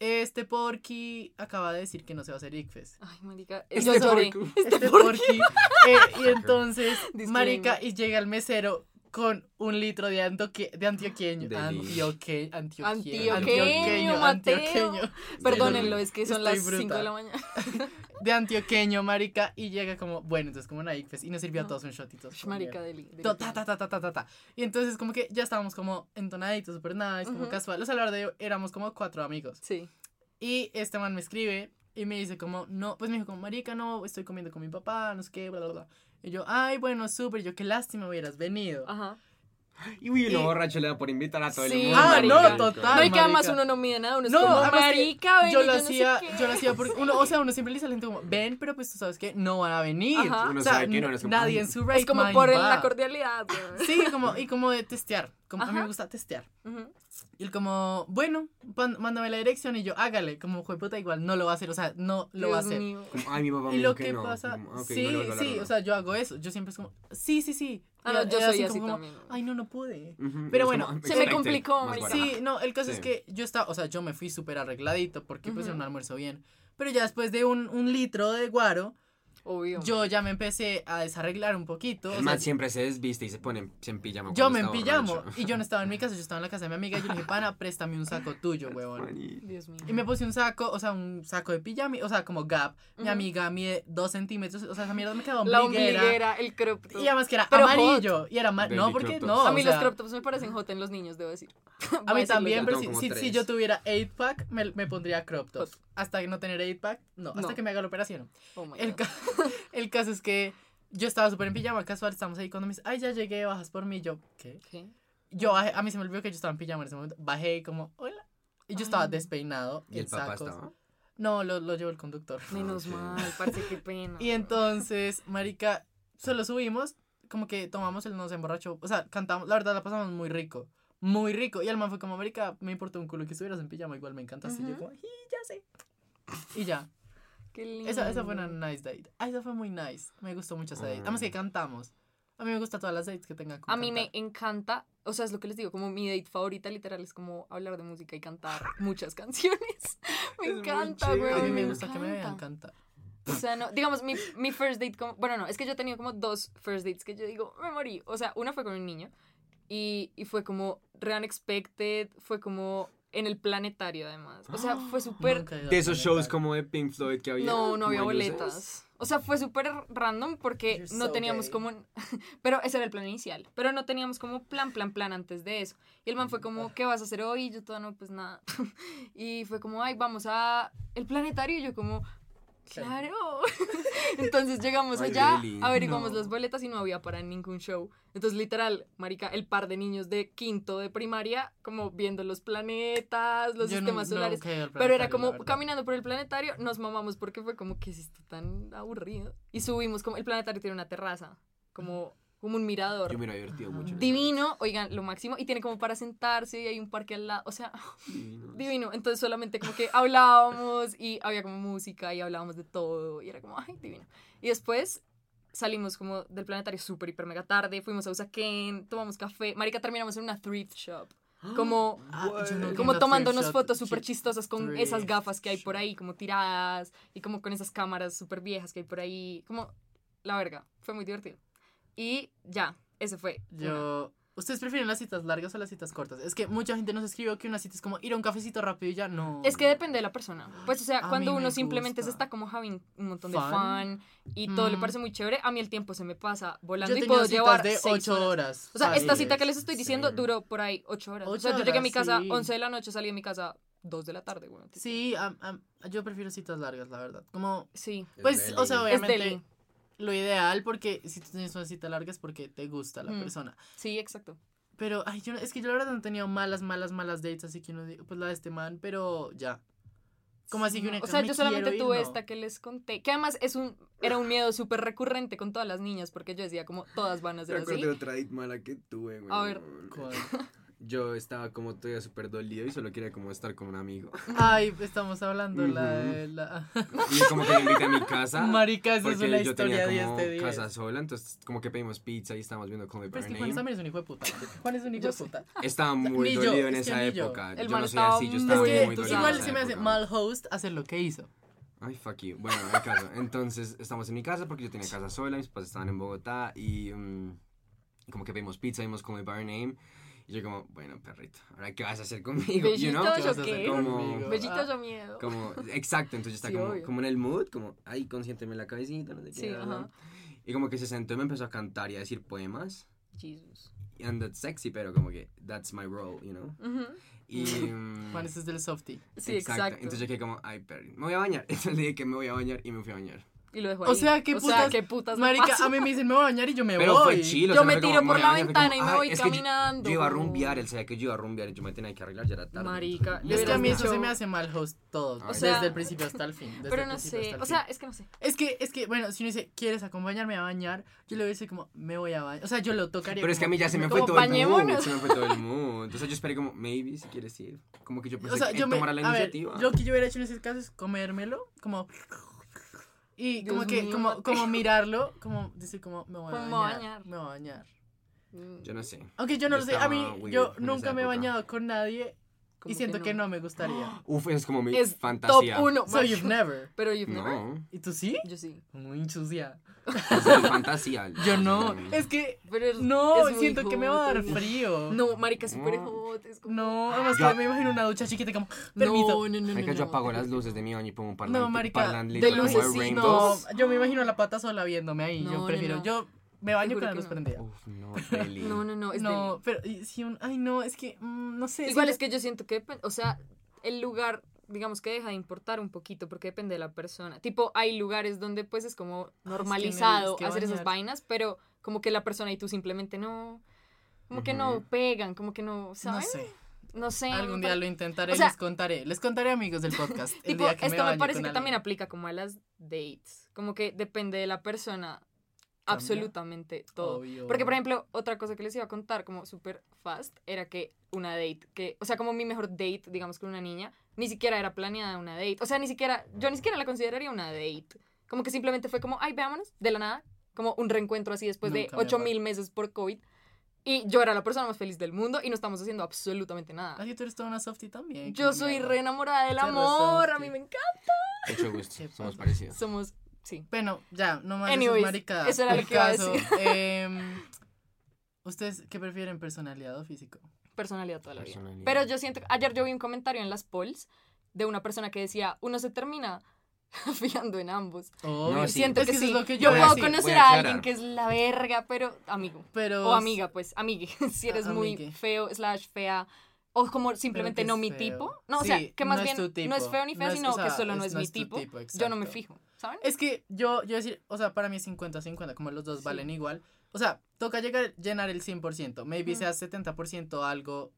Este porky acaba de decir que no se va a hacer ICFES. Ay, marica. Este yo lloré. porco. Este porky. eh, y entonces, marica, y llega el mesero con un litro de, antoque, de antioqueño. De Antioque, antioqueño. Antioqueño, Mateo. Perdónenlo, es que son las 5 bruta. de la mañana. De antioqueño, marica. Y llega como, bueno, entonces como una ICFES. Y nos sirvió a todos un shot y todos Ush, como, Marica deli. deli- ta, ta, ta, ta, ta, ta, ta. Y entonces como que ya estábamos como entonaditos, super nice, como Ujú. casual. O sea, la verdad éramos como cuatro amigos. Sí. Y este man me escribe y me dice como, no, pues me dijo como, marica, no, estoy comiendo con mi papá, no sé qué, bla, bla, bla. Y yo, ay, bueno, súper, yo qué lástima hubieras venido. Ajá. Y uy, uno Y- borracho le da por invitar a todo el Sí, mundo. Ah, marica. no, total. No, y que además marica. uno no mide nada, uno es No, como, marica, ven, yo lo no sé hacía, qué". yo lo hacía porque uno, o sea, uno siempre le dice a la gente como, ven, pero pues tú sabes que no van a venir. Ajá. Uno o sea, sabe que no, no es como, nadie en su rate Es como mind por el- va. la cordialidad. güey. Sí, como, y como de testear. Como, a mí me gusta testear. Ujú. Y él como, bueno, pon- mándame la dirección y yo, hágale. Como, fue puta, igual, no lo va a hacer. O sea, no lo va a Dios hacer. Como, Ay, mi papá me Y lo que que no. pasa, Como, "Ah, ok, sí, no no sí, hago". o sea, yo hago eso. Yo siempre es como, sí, sí, sí. Ah, no, yo soy así como, también. Ay, no, no pude. Ujú, Pero es bueno, como, se me complicó. Sí, no, el caso es Sí. que yo estaba, o sea, yo me fui súper arregladito porque pues Ujú. era un almuerzo bien. Pero ya después de un, un litro de guaro, Obvio. yo ya me empecé a desarreglar un poquito. o sea, man siempre se desviste y se pone se en pijama. yo me empillamo borracho. y yo no estaba en mi casa, yo estaba en la casa de mi amiga y yo le dije, pana, préstame un saco tuyo, huevón. Dios mío. Y me puse un saco, o sea, un saco de pijama, o sea, como Gap. Mi amiga mide dos centímetros, o sea, esa mierda me quedó La ombliguera. ombliguera, el crop top. Y además que era Pero amarillo. Y era Baby No, porque no. a mí o los crop tops me parecen hot en los niños, debo decir. A mí también, pero si, si, yo tuviera 8 pack, me, me pondría crop top. Hot. Hasta que no tener 8 pack, no, hasta No. que me haga la operación. Oh my El, God. ca- el caso es que yo estaba súper en pijama, casual, estamos ahí cuando me dice, ay, ya llegué, bajas por mí. Yo, ¿qué? ¿Qué? Yo bajé, a mí se me olvidó que yo estaba en pijama en ese momento. Bajé y como, hola. Y yo estaba despeinado. Y el papá sacos. estaba. No, lo, lo llevó el conductor. Menos ok. mal, parece que pena. Y entonces, marica, solo subimos, como que tomamos el nos emborrachó, o sea, cantamos, la verdad la pasamos muy rico, muy rico. Y el man fue como, marica, me importó un culo que estuvieras en pijama, igual me encanta. así yo Ujú. como, y ya sé. Y ya, Qué lindo. esa, esa fue una nice date. Ah, esa fue muy nice, me gustó mucho esa date. Además que Mm. cantamos. A mí me gustan todas las dates que tengan con A mí me cantar. encanta, o sea, es lo que les digo, como mi date favorita literal es como hablar de música y cantar muchas canciones. Me Es encanta, güey. A mí me gusta que me vean encanta. cantar. O sea, no, digamos, mi, mi first date, como, bueno, no, es que yo he tenido como dos first dates que yo digo, me morí. O sea, una fue con un niño y, y fue como re unexpected, fue como en el planetario además. O sea, fue súper... De esos shows como de Pink Floyd que había. No, no había boletas. O sea, fue súper random porque You're no so teníamos gay. como... Pero ese era el plan inicial. Pero no teníamos como plan, plan, plan antes de eso. Y el man fue como, ¿qué vas a hacer hoy? Y yo todo no, pues nada. Y fue como, ay, vamos a el planetario. Y yo como, claro. Entonces llegamos Ay, allá, really? averiguamos No. las boletas y no había para ningún show. Entonces, literal, marica, el par de niños de quinto de primaria, como viendo los planetas, los Yo sistemas solares. Pero era como caminando por el planetario, nos mamamos porque fue como que es esto tan aburrido. Y subimos como el planetario tiene una terraza, como, como un mirador. Yo me hubiera divertido mucho. Divino, oigan, lo máximo. Y tiene como para sentarse y hay un parque al lado. O sea. Divino. divino. Entonces solamente como que hablábamos y había como música y hablábamos de todo. Y era como, ay, divino. Y después salimos como del planetario súper, hiper, mega tarde. Fuimos a Usaquén, tomamos café. Marica, terminamos en una thrift shop. Como Ah, he como tomándonos fotos súper Chi- chistosas con esas gafas que hay por ahí, como tiradas, y como con esas cámaras súper viejas que hay por ahí. Como, la verga, fue muy divertido. Y ya, ese fue. una. Yo. ¿Ustedes prefieren las citas largas o las citas cortas? Es que mucha gente nos escribió que una cita es como ir a un cafecito rápido y ya no. Es que depende de la persona. Pues, o sea, A cuando uno simplemente se está como having un montón de Fun. fan y todo le Mm. parece muy chévere, a mí el tiempo se me pasa Yo volando he y puedo citas llevar de seis 8 horas. horas. O sea, esta cita que les estoy diciendo Sí. duró por ahí 8 horas. o sea, yo llegué a mi casa sí. 11 de la noche, salí de mi casa 2 de la tarde, güey. Sí, am- yo prefiero citas largas, la verdad. Como, Sí. Es pues, o sea, obviamente. Lo ideal, porque si tú tienes una cita larga es porque te gusta la Mm. persona. Sí, exacto. Pero, ay, yo, no- es que yo la verdad no he tenido malas, malas, malas dates, así que uno digo, pues la de este man, pero ya. Como así que No, una O sea, yo solamente tuve no. esta que les conté, que además es un era un miedo súper recurrente con todas las niñas, porque yo decía como todas van a ser así. Otra date mala que tuve, güey. A ver. ¿Cuál? Yo estaba como todavía súper dolido y solo quería como estar con un amigo. Ay, estamos hablando la Ujú. de la... Y como que le invité a mi casa. Marica, esa es una yo historia tenía 10 como de 10. casa sola, entonces como que pedimos pizza y estábamos viendo Call Me Pero es By que Juan Name. también es un hijo de puta. Juan es un hijo Yo de puta. Estaba muy Ni yo, dolido en es esa ni yo. época. El yo man no soy estaba así, yo muy Es estaba que muy dolido. igual en se me hace época. mal host hacer lo que hizo. Ay, fuck you. Bueno, el caso. Entonces, estamos en mi casa porque yo tenía casa sola, mis papás estaban en Bogotá y mm, como que pedimos pizza, vimos Call Me By Your Name. Y yo como, bueno, perrito, ¿ahora qué vas a hacer conmigo? You know? Bellito, ¿Qué. Como- conmigo? Bellito, Ah, yo miedo. Como, exacto, entonces está Sí, como, obvio. como en el mood, como, ay, consiénteme la cabecita, no sé qué. Sí, ajá. Y como que se sentó y me empezó a cantar y a decir poemas. Jesus. And that's sexy, pero como que, that's my role, you know? Ujú. Y... mm, Juan, ese es del softy. Sí, exacto. Entonces yo quedé como, ay, perry, me voy a bañar. Entonces le dije que me voy a bañar y me fui a bañar. Y lo dejo O sea, ¿qué O sea, putas- ¿qué putas Marica, a mí me dicen, me voy a bañar y yo me Pero voy. fue chilo. Yo me como, tiro por la ventana y me "Ay, voy es que yo- caminando". Yo, iba a rumbear, él sabía que yo iba a rumbear y yo me tenía que arreglar, ya era tarde. Marica, Es que a mí eso se me hace mal host todo, O sea, desde el principio hasta el fin. desde Pero no sé, o sea, es que no sé. Es que, es que, bueno, si uno dice, ¿quieres acompañarme a bañar? Yo le voy a decir como, me voy a bañar. O sea, yo lo tocaría. Pero es que a mí ya se me Como fue todo el bañémonos. Se me fue todo el mood. Entonces yo esperé como, maybe, si quieres ir. Como que yo pensé O sea, que yo me. tomara la a ver, iniciativa. lo que yo hubiera hecho en ese caso es comérmelo, como. Y como Dios que, mío, como, como mirarlo, como decir, como, me voy a Como me voy a bañar. bañar. Me voy a bañar. Mm, Yo no sé. Aunque yo no Yo lo sé, a mí, weird yo en nunca me he época. bañado con nadie como y siento que no. me gustaría. Uf, es como mi Es fantasía. top uno. So you've never. Pero you've never. No, ¿Y tú sí? Yo sí. Muy sucia. es mi fantasía. Yo no. Es que. Pero es- No, es siento que me va a dar frío. No, marica, súper No. hot. Es como... No, además Yo- que me imagino una ducha chiquita como. Permiso. No, no, no, no. Marica, yo no. apago las luces de mi baño y pongo un parlante. No, marica, parlandito de luces sí. No, yo me imagino la pata sola viéndome ahí. No, yo no, prefiero. no. Yo me baño con la que luz no. prendida. Uf, no, really. No, no, no. Es no, deli. pero y si un. Ay, no, es que. mm, no sé. Igual es que yo siento que, depende- o sea, el lugar, digamos que deja de importar un poquito porque depende de la persona. Tipo, hay lugares donde pues es como normalizado es que hacer esas vainas, pero como que la persona y tú simplemente no, como que no pegan, como que no, No sé. No sé. Algún día lo intentaré O sea- les contaré. Les contaré, amigos del podcast. El Tipo, día que esto me, parece que también aplica como a las dates. Como que depende de la persona. ¿Cambia? Absolutamente todo. Obvio. Porque, por ejemplo, otra cosa que les iba a contar como súper fast era que una date, que, o sea, como mi mejor date, digamos, con una niña, ni siquiera era planeada una date. O sea, ni siquiera, yo ni siquiera la consideraría una date. Como que simplemente fue como, ay, veámonos, de la nada, como un reencuentro así después Nunca de me 8 ha mil meses por COVID. Y yo era la persona más feliz del mundo y no estamos haciendo absolutamente nada. Así tú eres toda una softie también. Yo soy mierda. re enamorada del amor, a mí me encanta. Mucho gusto. Qué Somos parecidos. Somos, sí. Bueno, ya, no más Anyways, maricadas. eso era lo El que iba a caso, decir. em, ¿Ustedes qué prefieren, personalidad o físico? personalidad toda la vida. Pero yo siento, ayer yo vi un comentario en las polls de una persona que decía, uno se termina fijando en ambos. Obvio. sí. Siento Es que, sí. es lo que yo yo puedo decir, conocer a alguien que es la verga, pero amigo. Pero... O amiga, pues, amigue. si eres A- muy amigue. feo, slash fea. O como simplemente no es mi feo. tipo. No, o Sí, sea, que más no es bien tipo. no es feo ni fea, No es- sino o sea, que solo no es- es, no mi es tu tipo. tipo, yo no me fijo, ¿saben? Es que yo, yo decir, o sea, para mí es 50-50, como los dos Sí. valen igual. O sea, toca llegar, llenar el 100%. Maybe Ujú. sea 70% algo.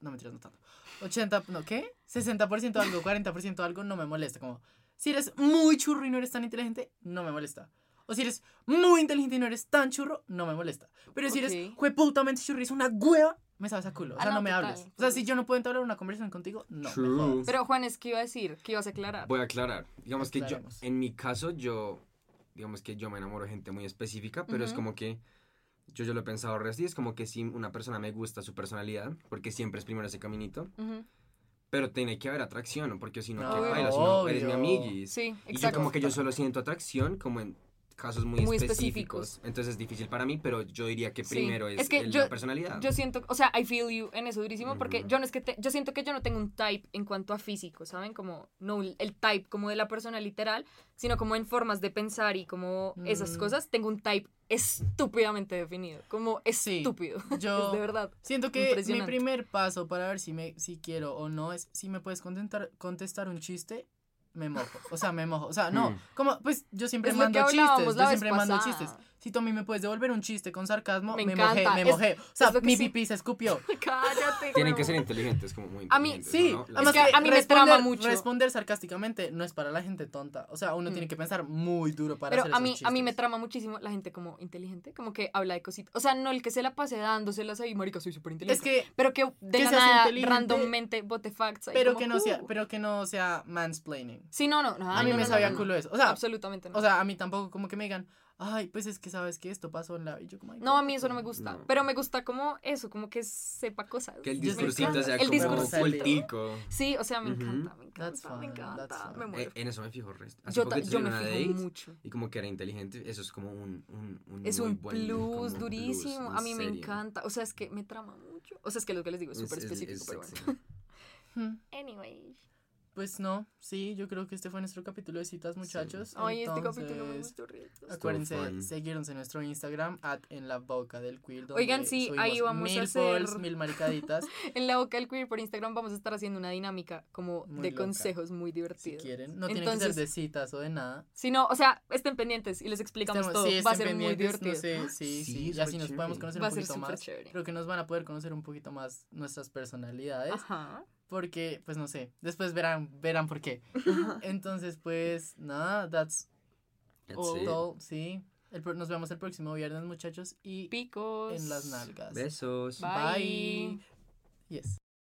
No me no tanto. 80, no, ¿qué? 60% algo, 40% algo, no me molesta. Como, si eres muy churro y no eres tan inteligente, no me molesta. O si eres muy inteligente y no eres tan churro, no me molesta. Pero si eres Ok. jueputamente churro y es una hueva, me sabes a culo. O Ah, no, no, me hables. O sea, si yo no puedo entablar una conversación contigo, no. me True. jodas. Pero Juan, es que iba a decir, que ibas a aclarar. Voy a aclarar. Digamos que yo, en mi caso, yo, digamos que yo me enamoro de gente muy específica, pero es como que, yo, yo lo he pensado recién, es como que si una persona me gusta su personalidad, porque siempre es primero ese caminito, Ujú. pero tiene que haber atracción, porque si no, No, ¿qué baila? Si no, eres mi amiguis. Sí, Y yo exacto. como que yo solo siento atracción como en casos muy, Muy específicos. específicos. Entonces es difícil para mí, pero yo diría que Sí. primero es, Es que el- yo- la personalidad. Yo siento, o sea, I feel you en eso durísimo porque Ujú. yo no es que te- yo siento que yo no tengo un type en cuanto a físico, ¿saben? Como no el type como de la persona literal, sino como en formas de pensar y como esas Mm. cosas, tengo un type estúpidamente definido, como Sí, estúpido, Yo es de verdad. siento que mi primer paso para ver si me si quiero o no es si me puedes contestar contestar un chiste me mojo, o sea, me mojo, o sea, no, Mm. como pues yo siempre Es mando chistes, la yo vez siempre mando pasada. chistes. Si tú a mí me puedes devolver un chiste con sarcasmo, Me me, mojé, encanta, me es- mojé. O sea, mi sí. pipí se escupió. Cállate. Tienen que ser inteligentes, como muy A mí, inteligentes. Sí, ¿no? La además que que a mí me trama mucho. responder sarcásticamente no es para la gente tonta. O sea, uno Mm. tiene que pensar muy duro para Pero hacer a mí, esos a mí me trama muchísimo la gente como inteligente, como que habla de cositas. O sea, no el que se la pase dándoselas ahí, marica, soy súper inteligente. Es que pero que de que la nada, randommente, bote facts. ahí pero como, que no sea, uh. pero que no sea mansplaining. Sí, no, no. no a mí no, me no, sabía culo eso. O sea, Absolutamente no. o sea, a mí tampoco como que me digan, "Ay, pues es que sabes que esto pasó en la" y yo como, "Ay, no, a mí eso no me cállate". gusta. No. Pero me gusta como eso, como que sepa cosas. Que el discursito que- sea el como discursito. cultico. Sí, o sea, me encanta, me That's encanta, me encanta. Me Eh, muero. en eso me fijo resto. Hace yo, poco me fijo date mucho. y como que era inteligente, eso es como un, un, un Es muy un buen, plus durísimo. a mí me serio. encanta. O sea, es que me trama mucho. O sea, es que lo que les digo es súper es- específico, es pero sexy. bueno. Hmm, Anyway. Pues no, sí, yo creo que este fue nuestro capítulo de citas, muchachos. Ay, este capítulo me Entonces, gustó resto. Acuérdense, seguirnos en nuestro Instagram, at en la boca del queer. donde Oigan, sí, ahí vamos a mil hacer- polls, mil maricaditas, En la boca del queer por Instagram vamos a estar haciendo una dinámica como Muy de loca. consejos muy si divertidos. quieren. No tienen que ser de citas o de nada. Si no, o sea, estén pendientes y les explicamos Estemos- todo. sí, Va a ser muy divertido. No sé, sí, Sí, sí, y así nos podemos conocer Va a un ser poquito más. chévere. Creo que nos van a poder conocer un poquito más nuestras personalidades. Ajá. Porque, pues no sé, después verán, verán por qué. Entonces, pues, nada, that's That's all, it. all, sí. El pro- nos vemos el próximo viernes, muchachos, y Picos. en las nalgas. Besos. Bye. Yes.